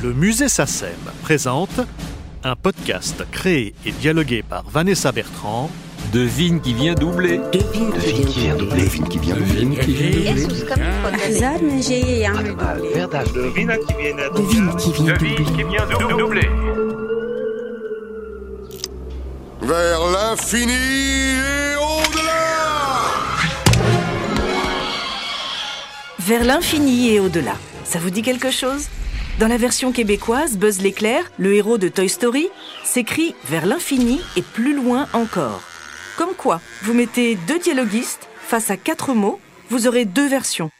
Le musée SACEM présente un podcast créé et dialogué par Vanessa Bertrand. Devine qui vient doubler. Devine qui vient doubler. Devine qui vient doubler. Devine qui vient doubler. Devine qui vient doubler. Vers l'infini et au-delà Vers l'infini et au-delà. Ça vous dit quelque chose? Dans la version québécoise, Buzz l'éclair, le héros de Toy Story, s'écrit vers l'infini et plus loin encore. Comme quoi, vous mettez deux dialoguistes face à quatre mots, vous aurez deux versions.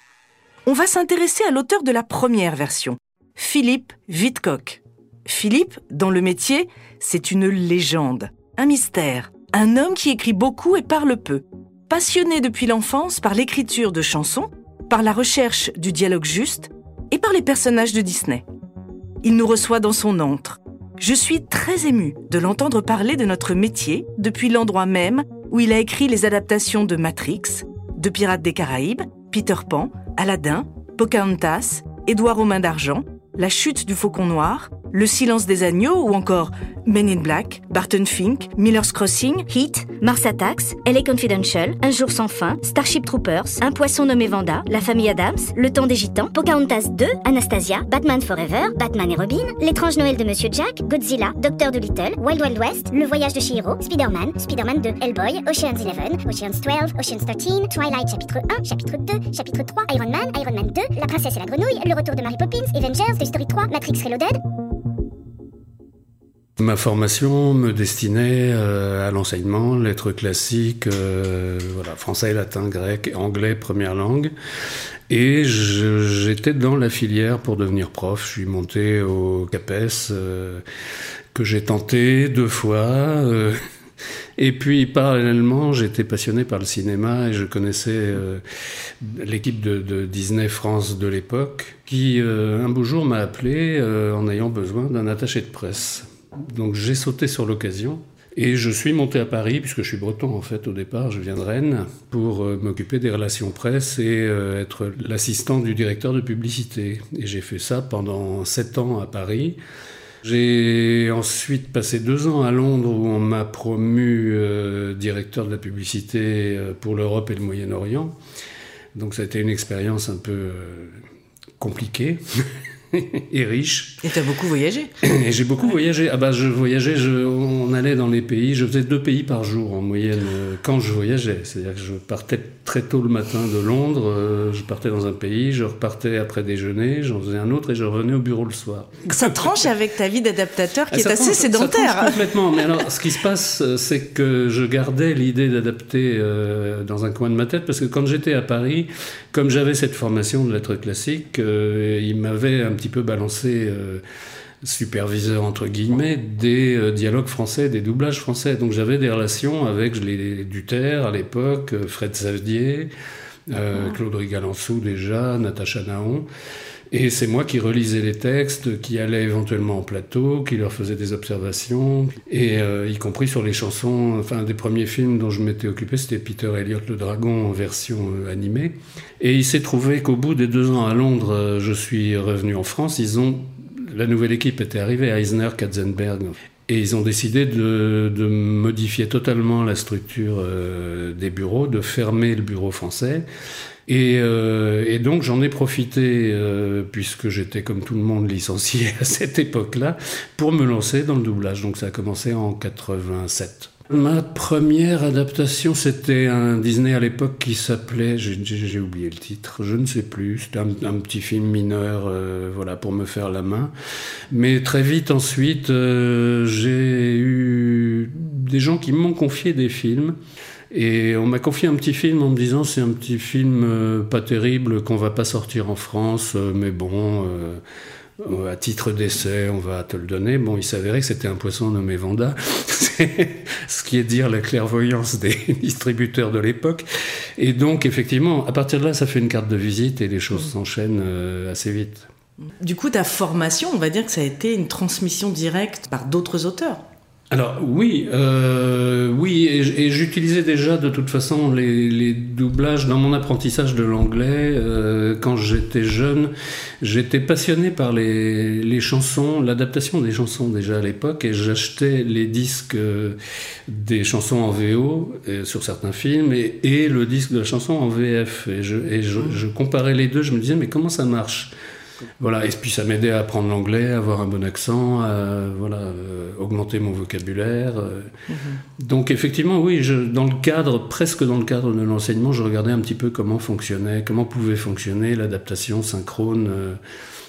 On va s'intéresser à l'auteur de la première version, Philippe Vidcock. Philippe, dans le métier, c'est une légende, un mystère, un homme qui écrit beaucoup et parle peu. Passionné depuis l'enfance par l'écriture de chansons, par la recherche du dialogue juste et par les personnages de Disney. Il nous reçoit dans son antre. Je suis très émue de l'entendre parler de notre métier depuis l'endroit même où il a écrit les adaptations de Matrix, de Pirates des Caraïbes, Peter Pan, Aladdin, Pocahontas, Édouard aux mains d'argent, La chute du faucon noir, Le silence des agneaux ou encore Men in Black, Barton Fink, Miller's Crossing, Heat, Mars Attacks, LA Confidential, Un jour sans fin, Starship Troopers, Un poisson nommé Vanda, La famille Adams, Le temps des gitans, Pocahontas 2, Anastasia, Batman Forever, Batman et Robin, L'étrange Noël de Monsieur Jack, Godzilla, Docteur Dolittle, Wild Wild West, Le voyage de Chihiro, Spider-Man, Spider-Man 2, Hellboy, Ocean's 11, Ocean's 12, Ocean's 13, Twilight chapitre 1, chapitre 2, chapitre 3, Iron Man, Iron Man 2, La princesse et la grenouille, Le retour de Mary Poppins, Avengers, Story 3, Matrix Reloaded, Ma formation me destinait euh, à l'enseignement, lettres classiques, euh, français, latin, grec, anglais, première langue. Et j'étais dans la filière pour devenir prof. Je suis monté au CAPES, euh, que j'ai tenté deux fois. Et puis, parallèlement, j'étais passionné par le cinéma et je connaissais euh, l'équipe de, Disney France de l'époque, qui euh, un beau jour m'a appelé euh, en ayant besoin d'un attaché de presse. Donc j'ai sauté sur l'occasion et je suis monté à Paris, puisque je suis breton en fait au départ, je viens de Rennes, pour m'occuper des relations presse et être l'assistant du directeur de publicité. Et j'ai fait ça pendant sept ans à Paris. J'ai ensuite passé deux ans à Londres où on m'a promu euh, directeur de la publicité euh, pour l'Europe et le Moyen-Orient. Donc ça a été une expérience un peu euh, compliquée et riche. Et t'as beaucoup voyagé Et j'ai beaucoup voyagé. Ah bah je voyageais, je, on allait dans les pays. Je faisais deux pays par jour en moyenne euh, quand je voyageais. C'est-à-dire que je partais très tôt le matin de Londres. euh, je partais dans un pays, je repartais après déjeuner, j'en faisais un autre et je revenais au bureau le soir. Ça tranche avec ta vie d'adaptateur qui Ah, est ça assez tranche- ça sédentaire. tranche complètement. Mais alors, ce qui se passe, euh, c'est que je gardais l'idée d'adapter euh, dans un coin de ma tête parce que quand j'étais à Paris, comme j'avais cette formation de lettres classiques, euh, il m'avait un petit peu balancé. euh, superviseur entre guillemets des euh, dialogues français, des doublages français. Donc j'avais des relations avec les Duterre à l'époque, Fred Savdier, euh, Claude Rigalançou déjà, Natacha Naon. Et c'est moi qui relisais les textes, qui allais éventuellement en plateau, qui leur faisais des observations, et euh, y compris sur les chansons. Enfin, des premiers films dont je m'étais occupé, c'était Peter Elliott le Dragon en version euh, animée. Et il s'est trouvé qu'au bout des deux ans à Londres, euh, je suis revenu en France. Ils ont la nouvelle équipe était arrivée, Eisner, Katzenberg, et ils ont décidé de, modifier totalement la structure des bureaux, de fermer le bureau français. Et, euh, et donc j'en ai profité, euh, puisque j'étais comme tout le monde licencié à cette époque-là, pour me lancer dans le doublage. Donc ça a commencé en 87. Ma première adaptation, c'était un Disney à l'époque qui s'appelait, j'ai- oublié le titre, je ne sais plus, c'était un, un petit film mineur, euh, voilà, pour me faire la main. Mais très vite ensuite, euh, j'ai eu des gens qui m'ont confié des films. Et on m'a confié un petit film en me disant c'est un petit film euh, pas terrible qu'on va pas sortir en France, euh, mais bon, euh, à titre d'essai, on va te le donner. Bon, il s'avérait que c'était un poisson nommé Vanda, ce qui est dire la clairvoyance des distributeurs de l'époque. Et donc, effectivement, à partir de là, ça fait une carte de visite et les choses s'enchaînent euh, assez vite. Du coup, ta formation, on va dire que ça a été une transmission directe par d'autres auteurs. Alors oui, euh, oui, et, j'utilisais déjà de toute façon les, doublages dans mon apprentissage de l'anglais. Euh, quand j'étais jeune, j'étais passionné par les, chansons, l'adaptation des chansons déjà à l'époque, et j'achetais les disques euh, des chansons en VO sur certains films et, le disque de la chanson en VF. Et, je, et je comparais les deux, je me disais mais comment ça marche? Voilà, et puis ça m'aidait à apprendre l'anglais, à avoir un bon accent, à voilà, euh, augmenter mon vocabulaire. Euh. Mhm. Donc effectivement, oui, je, dans le cadre, presque dans le cadre de l'enseignement, je regardais un petit peu comment fonctionnait, comment pouvait fonctionner l'adaptation synchrone. Euh.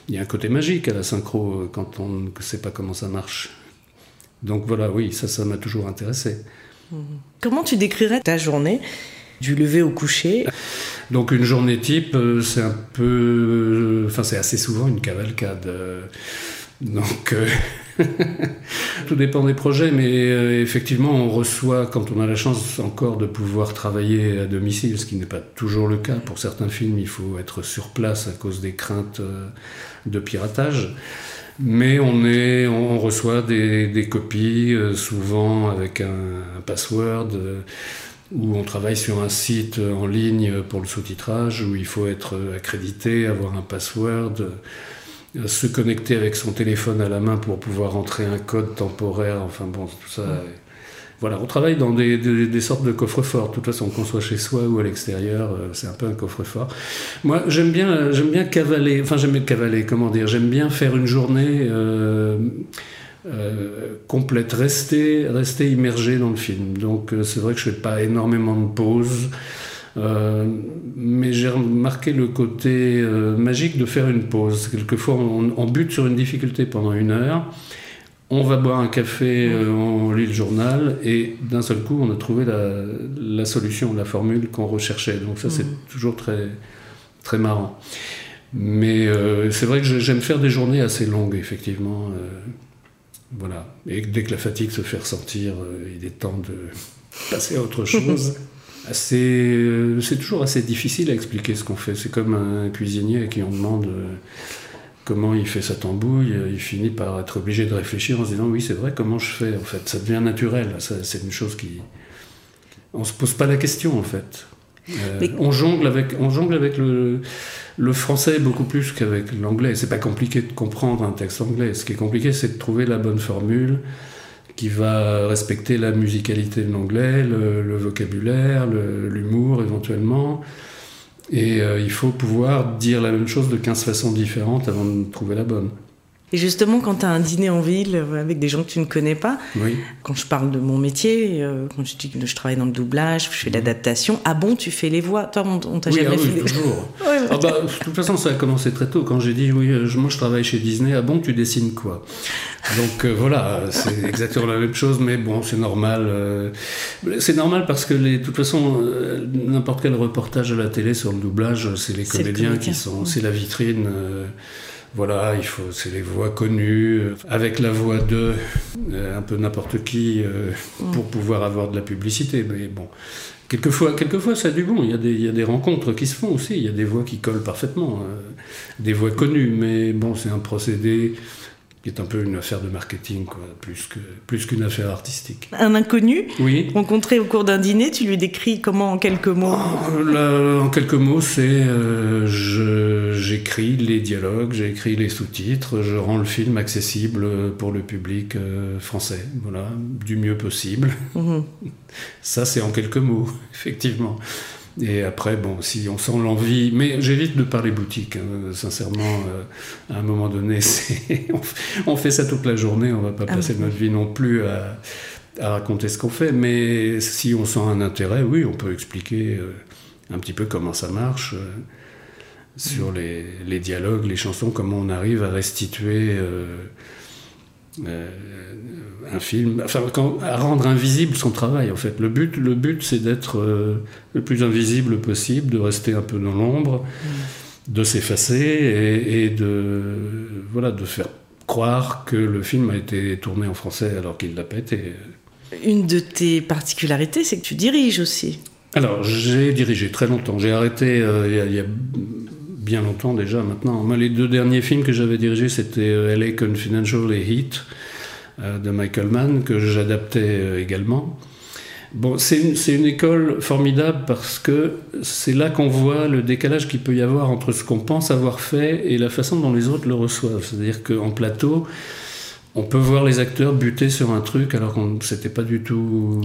Il y a un côté magique à la synchro quand on ne sait pas comment ça marche. Donc voilà, oui, ça, ça m'a toujours intéressé. Mhm. Comment tu décrirais ta journée du lever au coucher? Donc une journée type, euh, c'est un peu, euh, enfin c'est assez souvent une cavalcade. Euh. Donc tout dépend des projets, mais effectivement on reçoit, quand on a la chance encore de pouvoir travailler à domicile, ce qui n'est pas toujours le cas. Pour certains films, il faut être sur place à cause des craintes de piratage. Mais on, est, on reçoit des, copies, souvent avec un, password où on travaille sur un site en ligne pour le sous-titrage, où il faut être accrédité, avoir un password, euh, se connecter avec son téléphone à la main pour pouvoir entrer un code temporaire, enfin bon, tout ça. Voilà, on travaille dans des, sortes de coffres-forts. De toute façon, qu'on soit chez soi ou à l'extérieur, euh, c'est un peu un coffre-fort. Moi, j'aime bien, j'aime bien cavaler. Enfin, j'aime bien cavaler. Comment dire J'aime bien faire une journée. Euh, euh, complète, rester, rester immergé dans le film. Donc euh, c'est vrai que je fais pas énormément de pauses, euh, mais j'ai remarqué le côté magique de faire une pause. Quelquefois on, bute sur une difficulté pendant une heure, on va boire un café, on lit le journal, et d'un seul coup on a trouvé la, la solution, la formule qu'on recherchait. Donc ça c'est mmh. toujours très, très marrant. Mais c'est vrai que j'aime faire des journées assez longues, effectivement. Voilà. Et dès que la fatigue se fait ressentir, euh, il est temps de passer à autre chose. Euh, c'est toujours assez difficile à expliquer ce qu'on fait. C'est comme un cuisinier à qui on demande euh, comment il fait sa tambouille. Il finit par être obligé de réfléchir en se disant oui, c'est vrai, comment je fais en fait? Ça devient naturel. C'est une chose qui. On se pose pas la question en fait. On jongle avec, on jongle avec le le français beaucoup plus qu'avec l'anglais. C'est pas compliqué de comprendre un texte anglais. Ce qui est compliqué, c'est de trouver la bonne formule qui va respecter la musicalité de l'anglais, le, vocabulaire, l'humour éventuellement. Et euh, il faut pouvoir dire la même chose de 15 façons différentes avant de trouver la bonne. Et justement, quand tu as un dîner en ville euh, avec des gens que tu ne connais pas, quand je parle de mon métier, euh, quand je dis que je travaille dans le doublage, je fais l'adaptation, ah bon, tu fais les voix Toi, on, t'a jamais ah fait toujours. ah bah, de toute façon, ça a commencé très tôt. Quand j'ai dit, oui, euh, moi je travaille chez Disney, ah bon, tu dessines quoi? Donc voilà, c'est exactement la même chose, mais bon, c'est normal. c'est normal parce que, les, de toute façon, n'importe quel reportage à la télé sur le doublage, c'est les comédiens qui sont. C'est la vitrine voilà, il faut, c'est les voix connues, euh, avec la voix de euh, un peu n'importe qui euh, mm. pour pouvoir avoir de la publicité. Mais bon, quelquefois, quelquefois ça a du bon. Il y, a des, il y a des rencontres qui se font aussi. Il y a des voix qui collent parfaitement, des voix connues. Mais bon, c'est un procédé qui est un peu une affaire de marketing, quoi, plus que plus qu'une affaire artistique. Un inconnu, oui. rencontré au cours d'un dîner, tu lui décris comment en quelques mots oh, En quelques mots, c'est euh, j'écris les dialogues, j'écris les sous-titres, je rends le film accessible pour le public euh, français, voilà, du mieux possible. Mhm. Ça, c'est en quelques mots, effectivement. Et après, bon, si on sent l'envie, mais j'évite de parler boutique, hein, sincèrement, euh, à un moment donné, on, fait ça toute la journée, on va pas ah passer notre vie non plus à, raconter ce qu'on fait, mais si on sent un intérêt, oui, on peut expliquer euh, un petit peu comment ça marche, euh, sur les, les, dialogues, les chansons, comment on arrive à restituer un film, enfin, à rendre invisible son travail en fait. Le but, le but c'est d'être euh, le plus invisible possible, de rester un peu dans l'ombre, mm. de s'effacer et, de, voilà, de faire croire que le film a été tourné en français alors qu'il l'a pas été. Une de tes particularités, c'est que tu diriges aussi. Alors, j'ai dirigé très longtemps. J'ai arrêté euh, il, y a, bien longtemps déjà maintenant. Moi, les deux derniers films que j'avais dirigés, c'était euh, LA Confidential et Heat. De Michael Mann que j'adaptais également. Bon, c'est une, une, école formidable parce que c'est là qu'on voit le décalage qu'il peut y avoir entre ce qu'on pense avoir fait et la façon dont les autres le reçoivent. C'est-à-dire qu'en plateau, on peut voir les acteurs buter sur un truc alors qu'on s'était pas du tout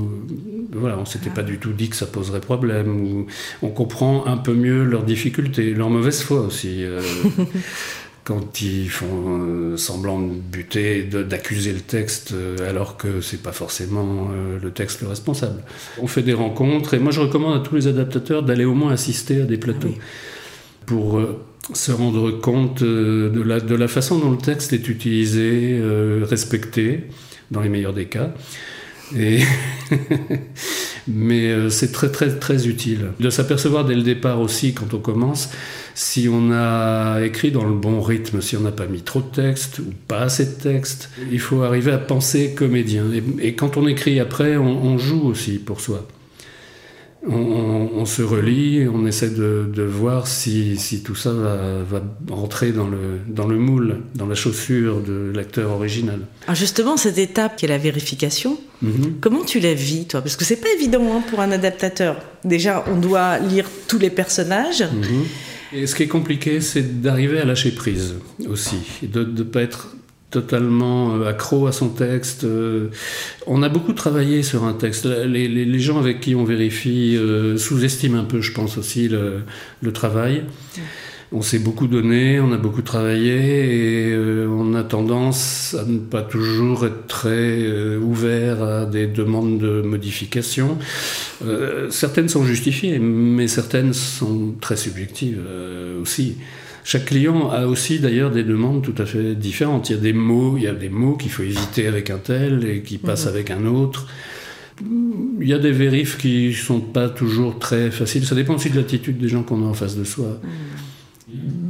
voilà on s'était pas du tout dit que ça poserait problème ou on comprend un peu mieux leurs difficultés leur mauvaise foi aussi euh, quand ils font euh, semblant de buter d'accuser le texte euh, alors que c'est pas forcément le texte le responsable on fait des rencontres et moi je recommande à tous les adaptateurs d'aller au moins assister à des plateaux pour se rendre compte euh, de la, de la façon dont le texte est utilisé, euh, respecté, dans les meilleurs des cas. Et Mais euh, c'est très très très utile de s'apercevoir dès le départ aussi quand on commence si on a écrit dans le bon rythme, si on n'a pas mis trop de texte ou pas assez de texte. Il faut arriver à penser comédien. Et, quand on écrit après, on joue aussi pour soi on, se relie, on essaie de, voir si, tout ça va, rentrer dans le, dans le moule, dans la chaussure de l'acteur original. Alors justement, cette étape qui est la vérification, mhm. comment tu la vis, toi? Parce que c'est pas évident hein, pour un adaptateur. Déjà, on doit lire tous les personnages. Mhm. Et ce qui est compliqué, c'est d'arriver à lâcher prise aussi, de ne pas être totalement euh, accro à son texte. Euh, on a beaucoup travaillé sur un texte. Les, gens avec qui on vérifie euh, sous-estiment un peu, je pense aussi, le, travail. On s'est beaucoup donné, on a beaucoup travaillé et on a tendance à ne pas toujours être très ouvert à des demandes de modification. certaines sont justifiées, mais certaines sont très subjectives aussi. Chaque client a aussi d'ailleurs des demandes tout à fait différentes. Il y a des mots, il y a des mots qu'il faut éviter avec un tel et qui passent mhm. avec un autre. Il y a des vérifs qui sont pas toujours très faciles. Ça dépend aussi de l'attitude des gens qu'on a en face de soi. Mhm.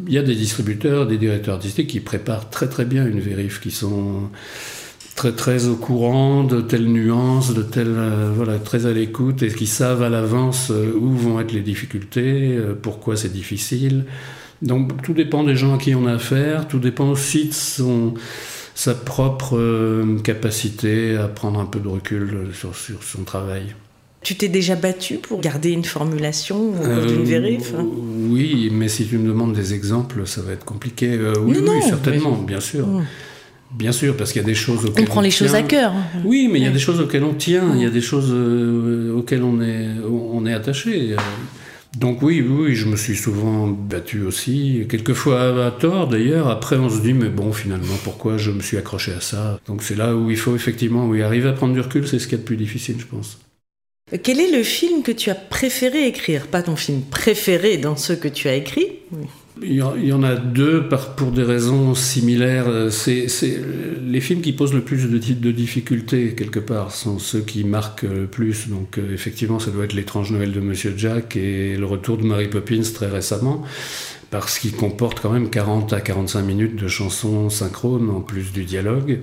Il y a des distributeurs, des directeurs artistiques qui préparent très très bien une vérif, qui sont très très au courant de telles nuances, de telles euh, voilà très à l'écoute et qui savent à l'avance euh, où vont être les difficultés, euh, pourquoi c'est difficile. Donc tout dépend des gens à qui on a affaire, tout dépend aussi de son, sa propre capacité à prendre un peu de recul sur, sur son travail. Tu t'es déjà battu pour garder une formulation euh, d'une vérif? Oui, mais si tu me demandes des exemples, ça va être compliqué. Euh, oui, oui, certainement, bien sûr. Bien sûr, parce qu'il y a des choses auxquelles on prend les choses à cœur. Oui, mais il y a des choses auxquelles on tient, il y a des choses auxquelles on est, on est attaché. Donc oui, oui, je me suis souvent battu aussi, quelquefois à tort d'ailleurs. Après, on se dit, mais bon, finalement, pourquoi je me suis accroché à ça? Donc c'est là où il faut effectivement, oui, arriver à prendre du recul, c'est ce qui est le plus difficile, je pense. Quel est le film que tu as préféré écrire? Pas ton film préféré dans ceux que tu as écrits il y en a deux pour des raisons similaires. C'est les films qui posent le plus de, de difficultés quelque part sont ceux qui marquent le plus. Donc euh, effectivement, ça doit être l'étrange Noël de Monsieur Jack et le retour de Mary Poppins très récemment, parce qu'il comporte quand même 40 à 45 minutes de chansons synchrones en plus du dialogue.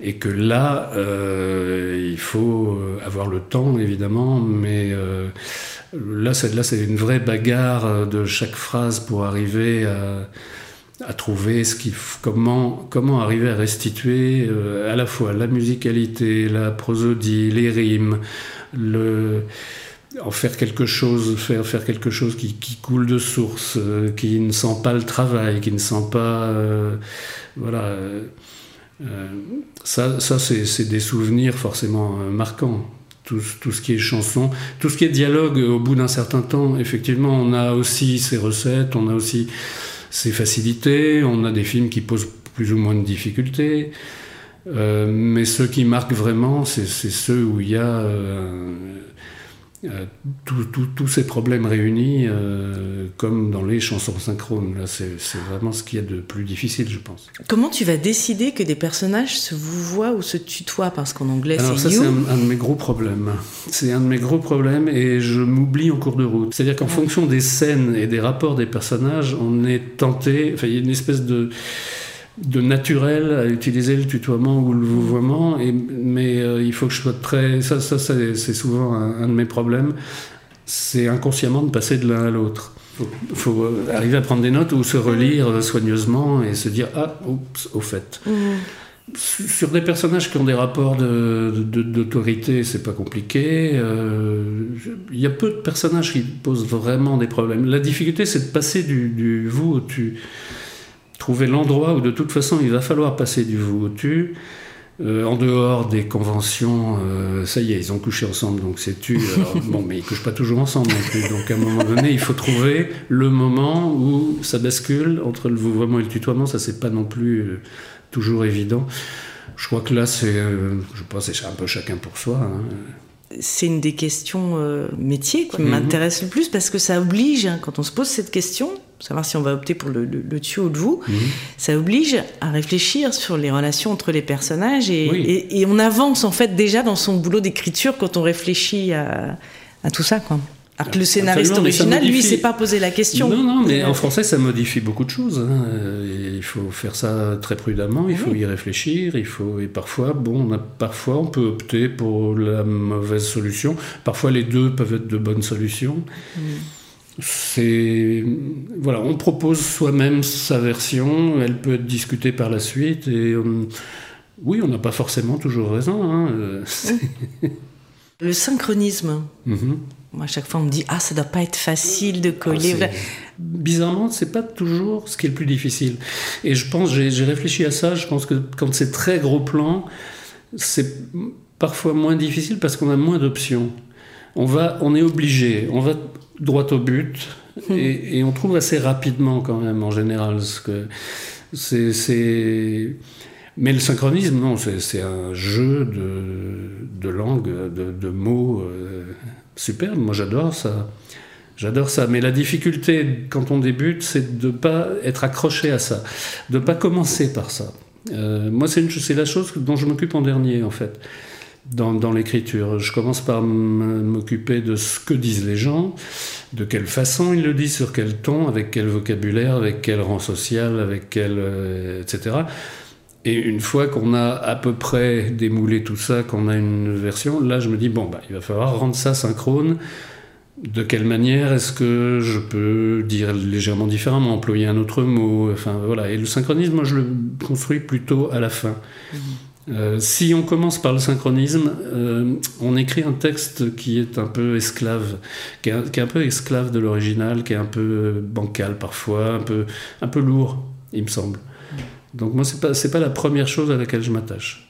Et que là, euh, il faut avoir le temps évidemment, mais euh, Là, c'est, une vraie bagarre euh, de chaque phrase pour arriver à, trouver ce qui, comment, comment arriver à restituer euh, à la fois la musicalité, la prosodie, les rimes, en faire quelque chose, faire, quelque chose qui, coule de source, euh, qui ne sent pas le travail, qui ne sent pas. voilà. Ça, ça c'est, des souvenirs forcément marquants tout, ce qui est chanson, tout ce qui est dialogue, au bout d'un certain temps, effectivement, on a aussi ses recettes, on a aussi ses facilités, on a des films qui posent plus ou moins de difficultés. Euh, mais ceux qui marquent vraiment, c'est ceux où il y a euh, euh, tous ces problèmes réunis, euh, comme dans les chansons synchrones. C'est vraiment ce qui est de plus difficile, je pense. Comment tu vas décider que des personnages se vous voient ou se tutoient? Parce qu'en anglais, c'est ça, c'est un, de mes gros problèmes. C'est un de mes gros problèmes et je m'oublie en cours de route. C'est-à-dire qu'en fonction des scènes et des rapports des personnages, on est tenté... Enfin, il y a une espèce de de naturel à utiliser le tutoiement ou le vouvoiement, et, mais euh, il faut que je sois très... Ça, ça, c'est souvent un, de mes problèmes, c'est inconsciemment de passer de l'un à l'autre. Il faut, arriver à prendre des notes ou se relire soigneusement et se dire Ah, oups, au fait. Mmh. sur des personnages qui ont des rapports d'autorité, c'est pas compliqué. Euh, il y a peu de personnages qui posent vraiment des problèmes. La difficulté, c'est de passer du, vous au tu. Trouver l'endroit où de toute façon il va falloir passer du vous au tu. Euh, en dehors des conventions, euh, ça y est, ils ont couché ensemble, donc c'est tu. bon, mais ils couchent pas toujours ensemble non plus. Donc à un moment donné, il faut trouver le moment où ça bascule entre le vouvoiement et le tutoiement. Ça, c'est pas non plus toujours évident. Je crois que là, c'est, euh, je pense, c'est un peu chacun pour soi. Hein. C'est une des questions euh, métiers qui mhm. m'intéresse le plus parce que ça oblige, hein, quand on se pose cette question, savoir si on va opter pour le, le, tu ou le vous, mhm. ça oblige à réfléchir sur les relations entre les personnages et, et, on avance en fait déjà dans son boulot d'écriture quand on réfléchit à, à tout ça. Quoi. Alors que le scénariste original, lui, s'est pas posé la question. Non, non, mais en français, ça modifie beaucoup de choses. Hein. Il faut faire ça très prudemment, il faut y réfléchir, il faut et parfois, bon, on a, parfois, on peut opter pour la mauvaise solution. Parfois, les deux peuvent être de bonnes solutions. Mm. C'est voilà, on propose soi-même sa version, elle peut être discutée par la suite et oui, on n'a pas forcément toujours raison. Hein. Le synchronisme. Mm-hmm. Moi, à chaque fois, on me dit Ah, ça doit pas être facile de coller. Ah, bizarrement, c'est pas toujours ce qui est le plus difficile. Et je pense, j'ai réfléchi à ça, je pense que quand c'est très gros plan, c'est parfois moins difficile parce qu'on a moins d'options. On, va, on est obligé, on va droit au but hmm. et, on trouve assez rapidement quand même en général. Ce que c'est mais le synchronisme, non, c'est un jeu de, de langue, de, de mots euh, superbe. Moi, j'adore ça. J'adore ça. Mais la difficulté, quand on débute, c'est de ne pas être accroché à ça, de ne pas commencer par ça. Euh, moi, c'est la chose dont je m'occupe en dernier, en fait, dans, l'écriture. Je commence par m'occuper de ce que disent les gens, de quelle façon ils le disent, sur quel ton, avec quel vocabulaire, avec quel rang social, avec quel. Euh, etc. Et une fois qu'on a à peu près démoulé tout ça, qu'on a une version, là je me dis, bon, bah, il va falloir rendre ça synchrone. De quelle manière est-ce que je peux dire légèrement différemment, employer un autre mot voilà. Et le synchronisme, moi je le construis plutôt à la fin. Mhm. Euh, si on commence par le synchronisme, euh, on écrit un texte qui est un peu esclave, qui est qui est un peu esclave de l'original, qui est un peu bancal parfois, un peu, un peu lourd, il me semble. Donc moi, ce n'est pas, pas la première chose à laquelle je m'attache.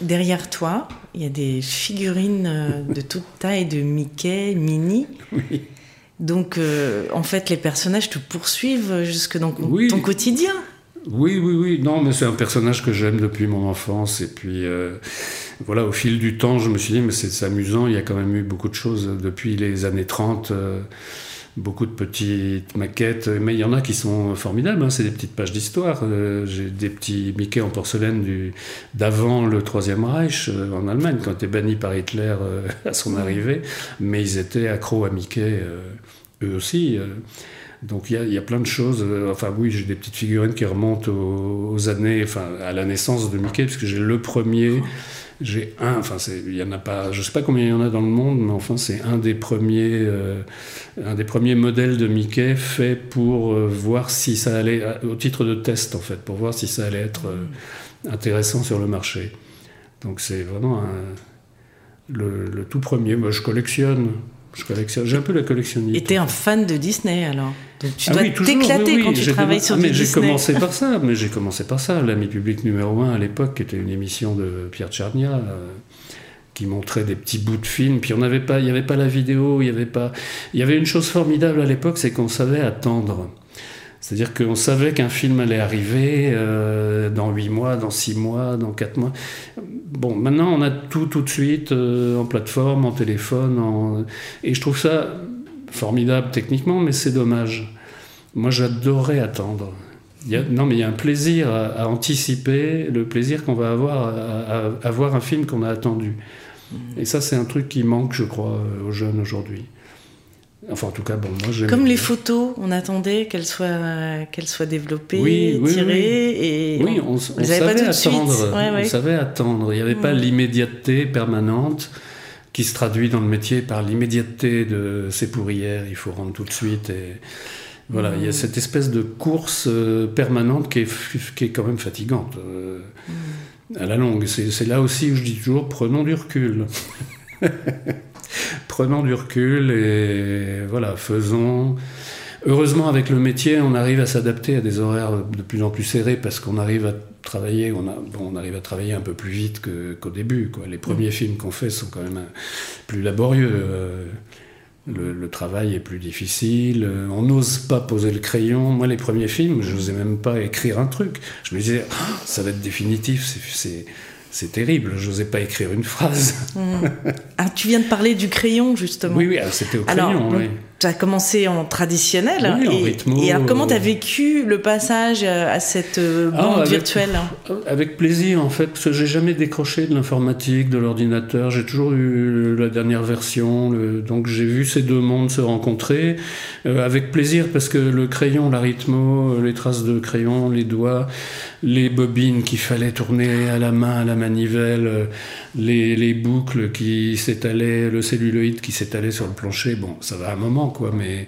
Derrière toi, il y a des figurines euh, de toute taille de Mickey, Minnie. Oui. Donc, euh, en fait, les personnages te poursuivent jusque dans ton quotidien. Oui, oui, oui. Non, mais c'est un personnage que j'aime depuis mon enfance. Et puis, euh, voilà, au fil du temps, je me suis dit, mais c'est amusant. Il y a quand même eu beaucoup de choses depuis les années 30 beaucoup de petites maquettes, mais il y en a qui sont formidables, hein. c'est des petites pages d'histoire. Euh, j'ai des petits Mickey en porcelaine d'avant le Troisième Reich euh, en Allemagne, quand était banni par Hitler euh, à son arrivée, mais ils étaient accros à Mickey eux aussi. Donc il y, a plein de choses. Enfin oui, j'ai des petites figurines qui remontent aux, années, enfin à la naissance de Mickey, puisque j'ai le premier. J'ai un, enfin, il y en a pas, je sais pas combien il y en a dans le monde, mais enfin, c'est un des premiers, euh, un des premiers modèles de Mickey fait pour euh, voir si ça allait, au titre de test en fait, pour voir si ça allait être euh, intéressant sur le marché. Donc c'est vraiment le, tout premier. Moi, je collectionne. J'ai un peu la collectionniste. Et t'es un fan de Disney alors Donc tu ah dois t'éclater quand tu travailles sur ah, mais. J'ai commencé par ça, mais j'ai commencé par ça. L'ami public numéro un à l'époque, qui était une émission de Pierre Tchernia, euh, qui montrait des petits bouts de films. Puis on n'avait pas, il n'y avait pas la vidéo, il y avait pas. Il y avait une chose formidable à l'époque, c'est qu'on savait attendre. C'est-à-dire qu'on savait qu'un film allait arriver euh, dans 8 mois, dans 6 mois, dans 4 mois. Bon, maintenant on a tout tout de suite euh, en plateforme, en téléphone, et je trouve ça formidable techniquement, mais c'est dommage. Moi j'adorais attendre. non, mais il y a un plaisir à, anticiper, le plaisir qu'on va avoir à, à, voir un film qu'on a attendu. Et ça, c'est un truc qui manque, je crois, aux jeunes aujourd'hui. Enfin, en tout cas, bon, moi, j'aime. Comme les photos, on attendait qu'elles soient, qu'elles soient développées, tirées, et oui, on, savait attendre. on savait attendre. Il n'y avait pas l'immédiateté permanente qui se traduit dans le métier par l'immédiateté de c'est pour hier, il faut rendre tout de suite. Et, Voilà, il y a cette espèce de course euh, permanente qui est, qui est quand même fatigante. euh, À la longue, c'est là aussi où je dis toujours prenons du recul. prenons du recul et voilà, faisons. Heureusement, avec le métier, on arrive à s'adapter à des horaires de plus en plus serrés parce qu'on arrive à travailler, on, a, bon, on arrive à travailler un peu plus vite qu'au début. Quoi. Les premiers films qu'on fait sont quand même euh, plus laborieux. euh, le, le travail est plus difficile. euh, On n'ose pas poser le crayon. Moi, les premiers films, je n'osais même pas écrire un truc. Je me disais, Ah, ça va être définitif, c'est- c'est terrible. Je n'osais pas écrire une phrase. Ah, tu viens de parler du crayon, justement. Oui, oui, ah, c'était au crayon. Alors, oui. tu as commencé en traditionnel. Oui, en et, rythmo, et alors, comment tu as euh, vécu le passage à à cette euh, Ah, bande avec- virtuelle? Avec plaisir, en fait, parce que j'ai jamais décroché de l'informatique, de l'ordinateur. J'ai toujours eu la dernière version, le- donc j'ai vu ces deux mondes se rencontrer euh, avec plaisir, parce que le crayon, l'arythmo, euh, les traces de crayon, les doigts, les bobines qu'il fallait tourner à la main, à la manivelle, euh, les, les boucles qui s'étalaient, le celluloïde qui s'étalait sur le plancher. Bon, ça va un moment, quoi, mais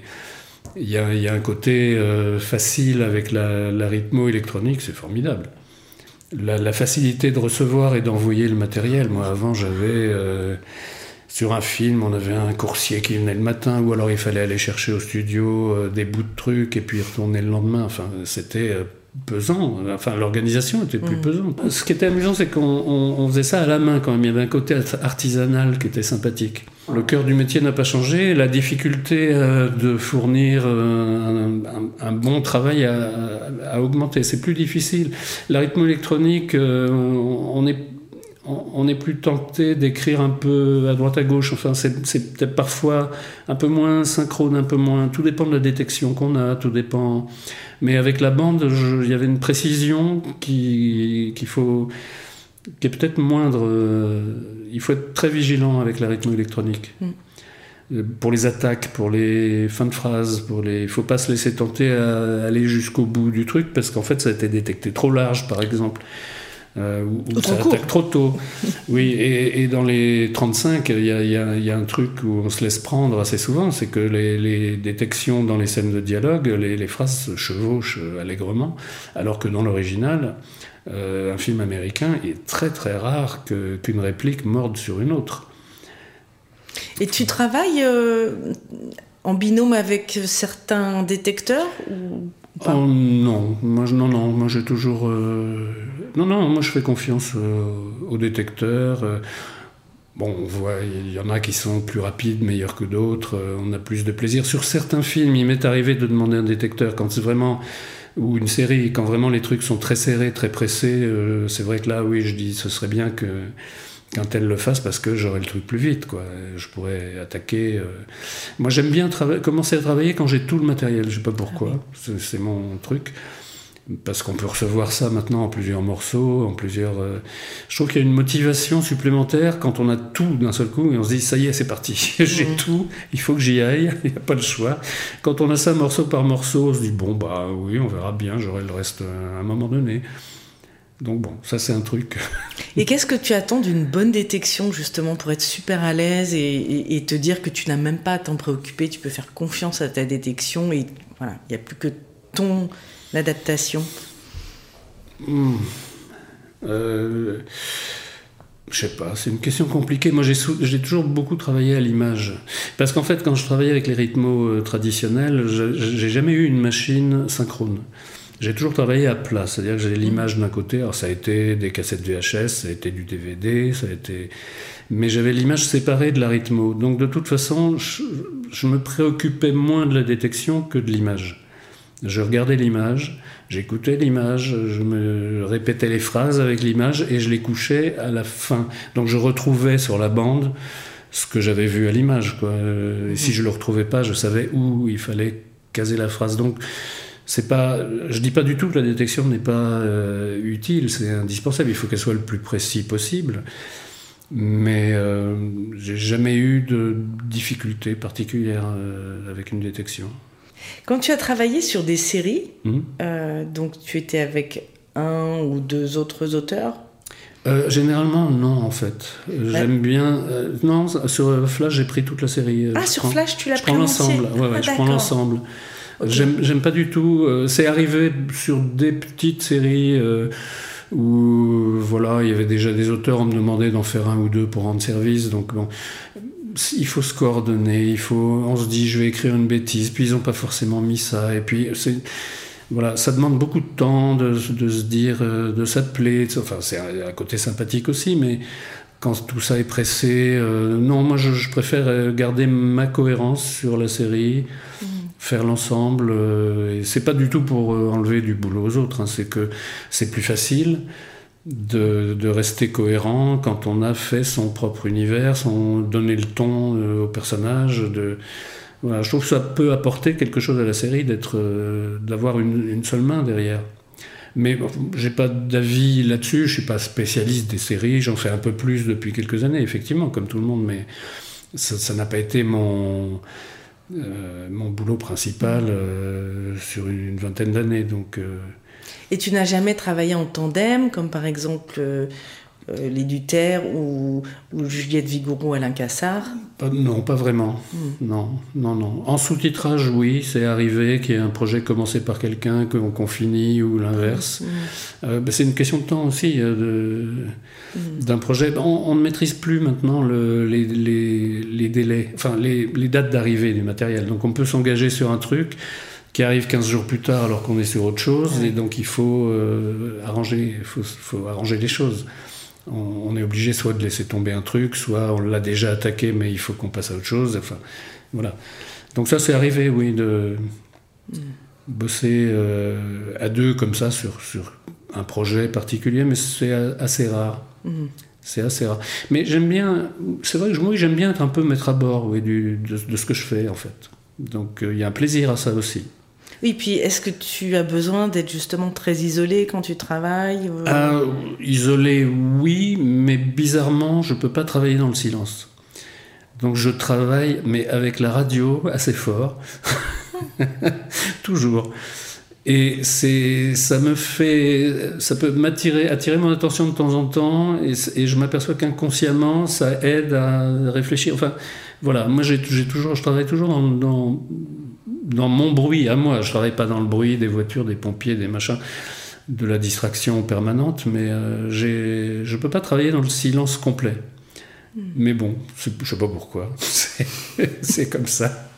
il y a, y a un côté euh, facile avec la, la rythmo électronique, c'est formidable. La, facilité de recevoir et d'envoyer le matériel. Moi, avant, j'avais. euh, sur un film, on avait un coursier qui venait le matin, ou alors il fallait aller chercher au studio des bouts de trucs et puis retourner le lendemain. Enfin, c'était pesant. Enfin, l'organisation était plus pesante. Ce qui était amusant, c'est qu'on on- on faisait ça à la main quand même. Il y avait un côté art- artisanal qui était sympathique. Le cœur du métier n'a pas changé. La difficulté euh, de fournir euh, un, bon travail a, augmenté. C'est plus difficile. La rythmo électronique, euh, on est on on est plus tenté d'écrire un peu à droite à gauche. Enfin, c'est peut-être parfois un peu moins synchrone, un peu moins. Tout dépend de la détection qu'on a, tout dépend. Mais avec la bande, il y avait une précision qui qu'il faut qui est peut-être moindre. euh, il faut être très vigilant avec la rythmo électronique. Euh, Pour les attaques, pour les fins de phrases, pour les, il faut pas se laisser tenter à aller jusqu'au bout du truc parce qu'en fait ça a été détecté trop large, par exemple. Euh, ça court. attaque trop tôt. oui, et, et dans les 35, il y a, il y a- il y a un truc où on se laisse prendre assez souvent, c'est que les, les détections dans les scènes de dialogue, les, les phrases se chevauchent allègrement, alors que dans l'original, euh, un film américain est très très rare qu'une réplique morde sur une autre. Et tu travailles euh, en binôme avec certains détecteurs ou Oh, non, moi je- non, non, moi j'ai toujours, euh, non, non, moi je fais confiance euh, aux détecteurs. euh. Bon, on voit, il y en a qui sont plus rapides, meilleurs que d'autres. euh, on a plus de plaisir. Sur certains films, il m'est arrivé de demander un détecteur quand c'est vraiment ou une série, quand vraiment les trucs sont très serrés, très pressés. euh, c'est vrai que là, oui, je dis, ce serait bien que qu'un tel le fasse parce que j'aurai le truc plus vite, quoi. Je pourrais attaquer. euh. Moi, j'aime bien commencer à travailler quand j'ai tout le matériel. Je sais pas pourquoi. C'est- C'est mon truc. Parce qu'on peut recevoir ça maintenant en plusieurs morceaux, en plusieurs. euh, Je trouve qu'il y a une motivation supplémentaire quand on a tout d'un seul coup et on se dit ça y est, c'est parti, j'ai tout, il faut que j'y aille, il n'y a pas de choix. Quand on a ça morceau par morceau, on se dit bon bah oui, on verra bien, j'aurai le reste euh, à un moment donné. Donc bon, ça c'est un truc. Et qu'est-ce que tu attends d'une bonne détection justement pour être super à l'aise et, et- et te dire que tu n'as même pas à t'en préoccuper, tu peux faire confiance à ta détection et voilà, il n'y a plus que ton adaptation. Hmm. Euh, je sais pas, c'est une question compliquée. Moi, j'ai toujours beaucoup travaillé à l'image. Parce qu'en fait, quand je travaillais avec les rythmos euh, traditionnels, j'ai jamais eu une machine synchrone. J'ai toujours travaillé à plat, c'est-à-dire que j'ai l'image d'un côté. Alors, ça a été des cassettes VHS, ça a été du DVD, ça a été. Mais j'avais l'image séparée de la rythmo. Donc, de toute façon, je, me préoccupais moins de la détection que de l'image. Je regardais l'image, j'écoutais l'image, je me répétais les phrases avec l'image et je les couchais à la fin. Donc je retrouvais sur la bande ce que j'avais vu à l'image. quoi. Et si je le retrouvais pas, je savais où il fallait caser la phrase. Donc c'est pas, je dis pas du tout que la détection n'est pas euh, utile, c'est indispensable. Il faut qu'elle soit le plus précis possible. Mais euh, j'ai jamais eu de difficulté particulière euh, avec une détection. Quand tu as travaillé sur des séries, Mhm. euh, donc tu étais avec un ou deux autres auteurs, Euh, généralement, non, en fait. J'aime bien. euh, non, sur Flash, j'ai pris toute la série. Ah, je sur prends- Flash, tu l'as Je pris prends l'ensemble. Ouais, ouais, Ah, je prends d'accord. L'ensemble. J'aime pas du tout. c'est arrivé sur des petites séries où voilà, il y avait déjà des auteurs, on me demandait d'en faire un ou deux pour rendre service. Donc bon, il faut se coordonner, il faut, on se dit je vais écrire une bêtise, puis ils n'ont pas forcément mis ça, et puis c'est voilà, ça demande beaucoup de temps de, de se dire, euh, de s'appeler. Enfin, c'est un, côté sympathique aussi, mais quand tout ça est pressé, euh, non, moi je, préfère euh, garder ma cohérence sur la série, mmh. Faire l'ensemble. et c'est pas du tout pour enlever du boulot aux autres, hein, c'est que c'est plus facile de, de, rester cohérent quand on a fait son propre univers, son donner le ton euh, au personnage. Je trouve que ça peut apporter quelque chose à la série d'être, euh, d'avoir une, une, seule main derrière. Mais bon, j'ai pas d'avis là-dessus. Je suis pas spécialiste des séries. J'en fais un peu plus depuis quelques années, effectivement, comme tout le monde. Mais ça n'a pas été mon euh, mon boulot principal sur une, vingtaine d'années. Donc et tu n'as jamais travaillé en tandem, comme par exemple euh, euh, les Duterre ou, Juliette Vigouroux, Alain Cassard? Non, pas vraiment. Hmm. Non, non, non. En sous-titrage, oui, c'est arrivé qu'il y ait un projet commencé par quelqu'un, qu'on finit ou l'inverse. Hmm. Euh, ben, c'est une question de temps aussi hmm. d'un projet. On, ne maîtrise plus maintenant les, les, délais, enfin les, les dates d'arrivée du matériel. Donc on peut s'engager sur un truc qui arrive 15 jours plus tard alors qu'on est sur autre chose, et donc il faut, euh, arranger, faut, faut, arranger les choses. On, est obligé soit de laisser tomber un truc, soit on l'a déjà attaqué, mais il faut qu'on passe à autre chose. Enfin, voilà. Donc ça, c'est arrivé, oui, de bosser euh, à deux comme ça sur, sur un projet particulier, mais c'est assez rare. Mm. C'est assez rare. Mais j'aime bien, c'est vrai que moi j'aime bien être un peu mettre à bord oui, du, de, de, ce que je fais en fait. Donc euh, il y a un plaisir à ça aussi. Oui, puis est-ce que tu as besoin d'être justement très isolé quand tu travailles euh, Isolé, oui, mais bizarrement, je ne peux pas travailler dans le silence. Donc je travaille, mais avec la radio assez fort, toujours. Et ça me fait, ça peut m'attirer, attirer mon attention de temps en temps, et, je m'aperçois qu'inconsciemment, ça aide à réfléchir. Enfin, voilà, moi j'ai, toujours, je travaille toujours dans mon bruit à moi. Je travaille pas dans le bruit des voitures, des pompiers, des machins, de la distraction permanente, mais euh, j'ai, je peux pas travailler dans le silence complet. Hmm. Mais bon, je sais pas pourquoi. c'est comme ça.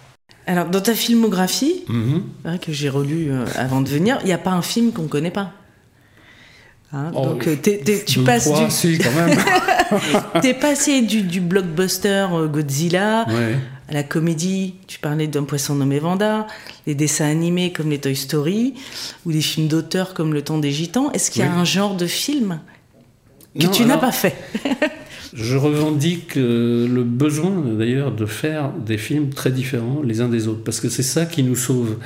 Alors, dans ta filmographie, mm-hmm. que j'ai relu euh, avant de venir, il n'y a pas un film qu'on ne connaît pas. Hein, oh, donc, tu passes du. Si, quand même. t'es passé du, du blockbuster euh, Godzilla à la comédie. Tu parlais d'un poisson nommé Vanda, les dessins animés comme les Toy Story ou des films d'auteur comme Le Temps des Gitans. Est-ce qu'il y a un genre de film que tu n'as pas fait? Je revendique euh, le besoin d'ailleurs de faire des films très différents les uns des autres, parce que c'est ça qui nous sauve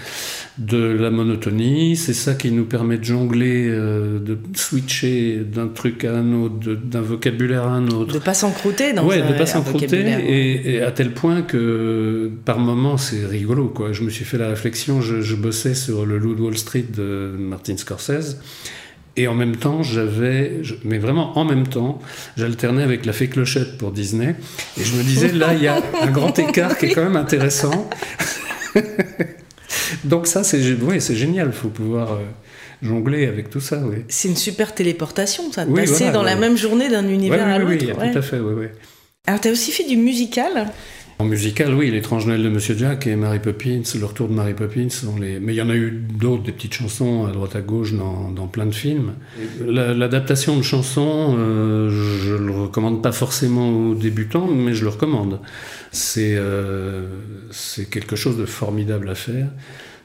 de la monotonie, c'est ça qui nous permet de jongler, euh, de switcher d'un truc à un autre, d'un vocabulaire à un autre. De pas s'encrouter dans ouais, de pas s'encrouter, et, et, à tel point que par moments c'est rigolo. Quoi. Je me suis fait la réflexion, je, je bossais sur le Loup de Wall Street de Martin Scorsese. Et en même temps, j'avais, mais vraiment en même temps, j'alternais avec la fée clochette pour Disney. Et je me disais, là, il y a un grand écart qui est quand même intéressant. Donc ça, c'est ouais, génial. Il faut pouvoir euh, jongler avec tout ça. Oui. C'est une super téléportation, ça. passer dans la même journée d'un univers à l'autre. Oui, tout à fait. Oui, oui. Alors, tu as aussi fait du musical en musical, oui, L'étrange Noël de Monsieur Jack et Mary Poppins, le retour de Mary Poppins sont les. Mais il y en a eu d'autres, des petites chansons à droite à gauche dans, plein de films. L'adaptation de chansons, euh, je le recommande pas forcément aux débutants, mais je le recommande. C'est euh, quelque chose de formidable à faire,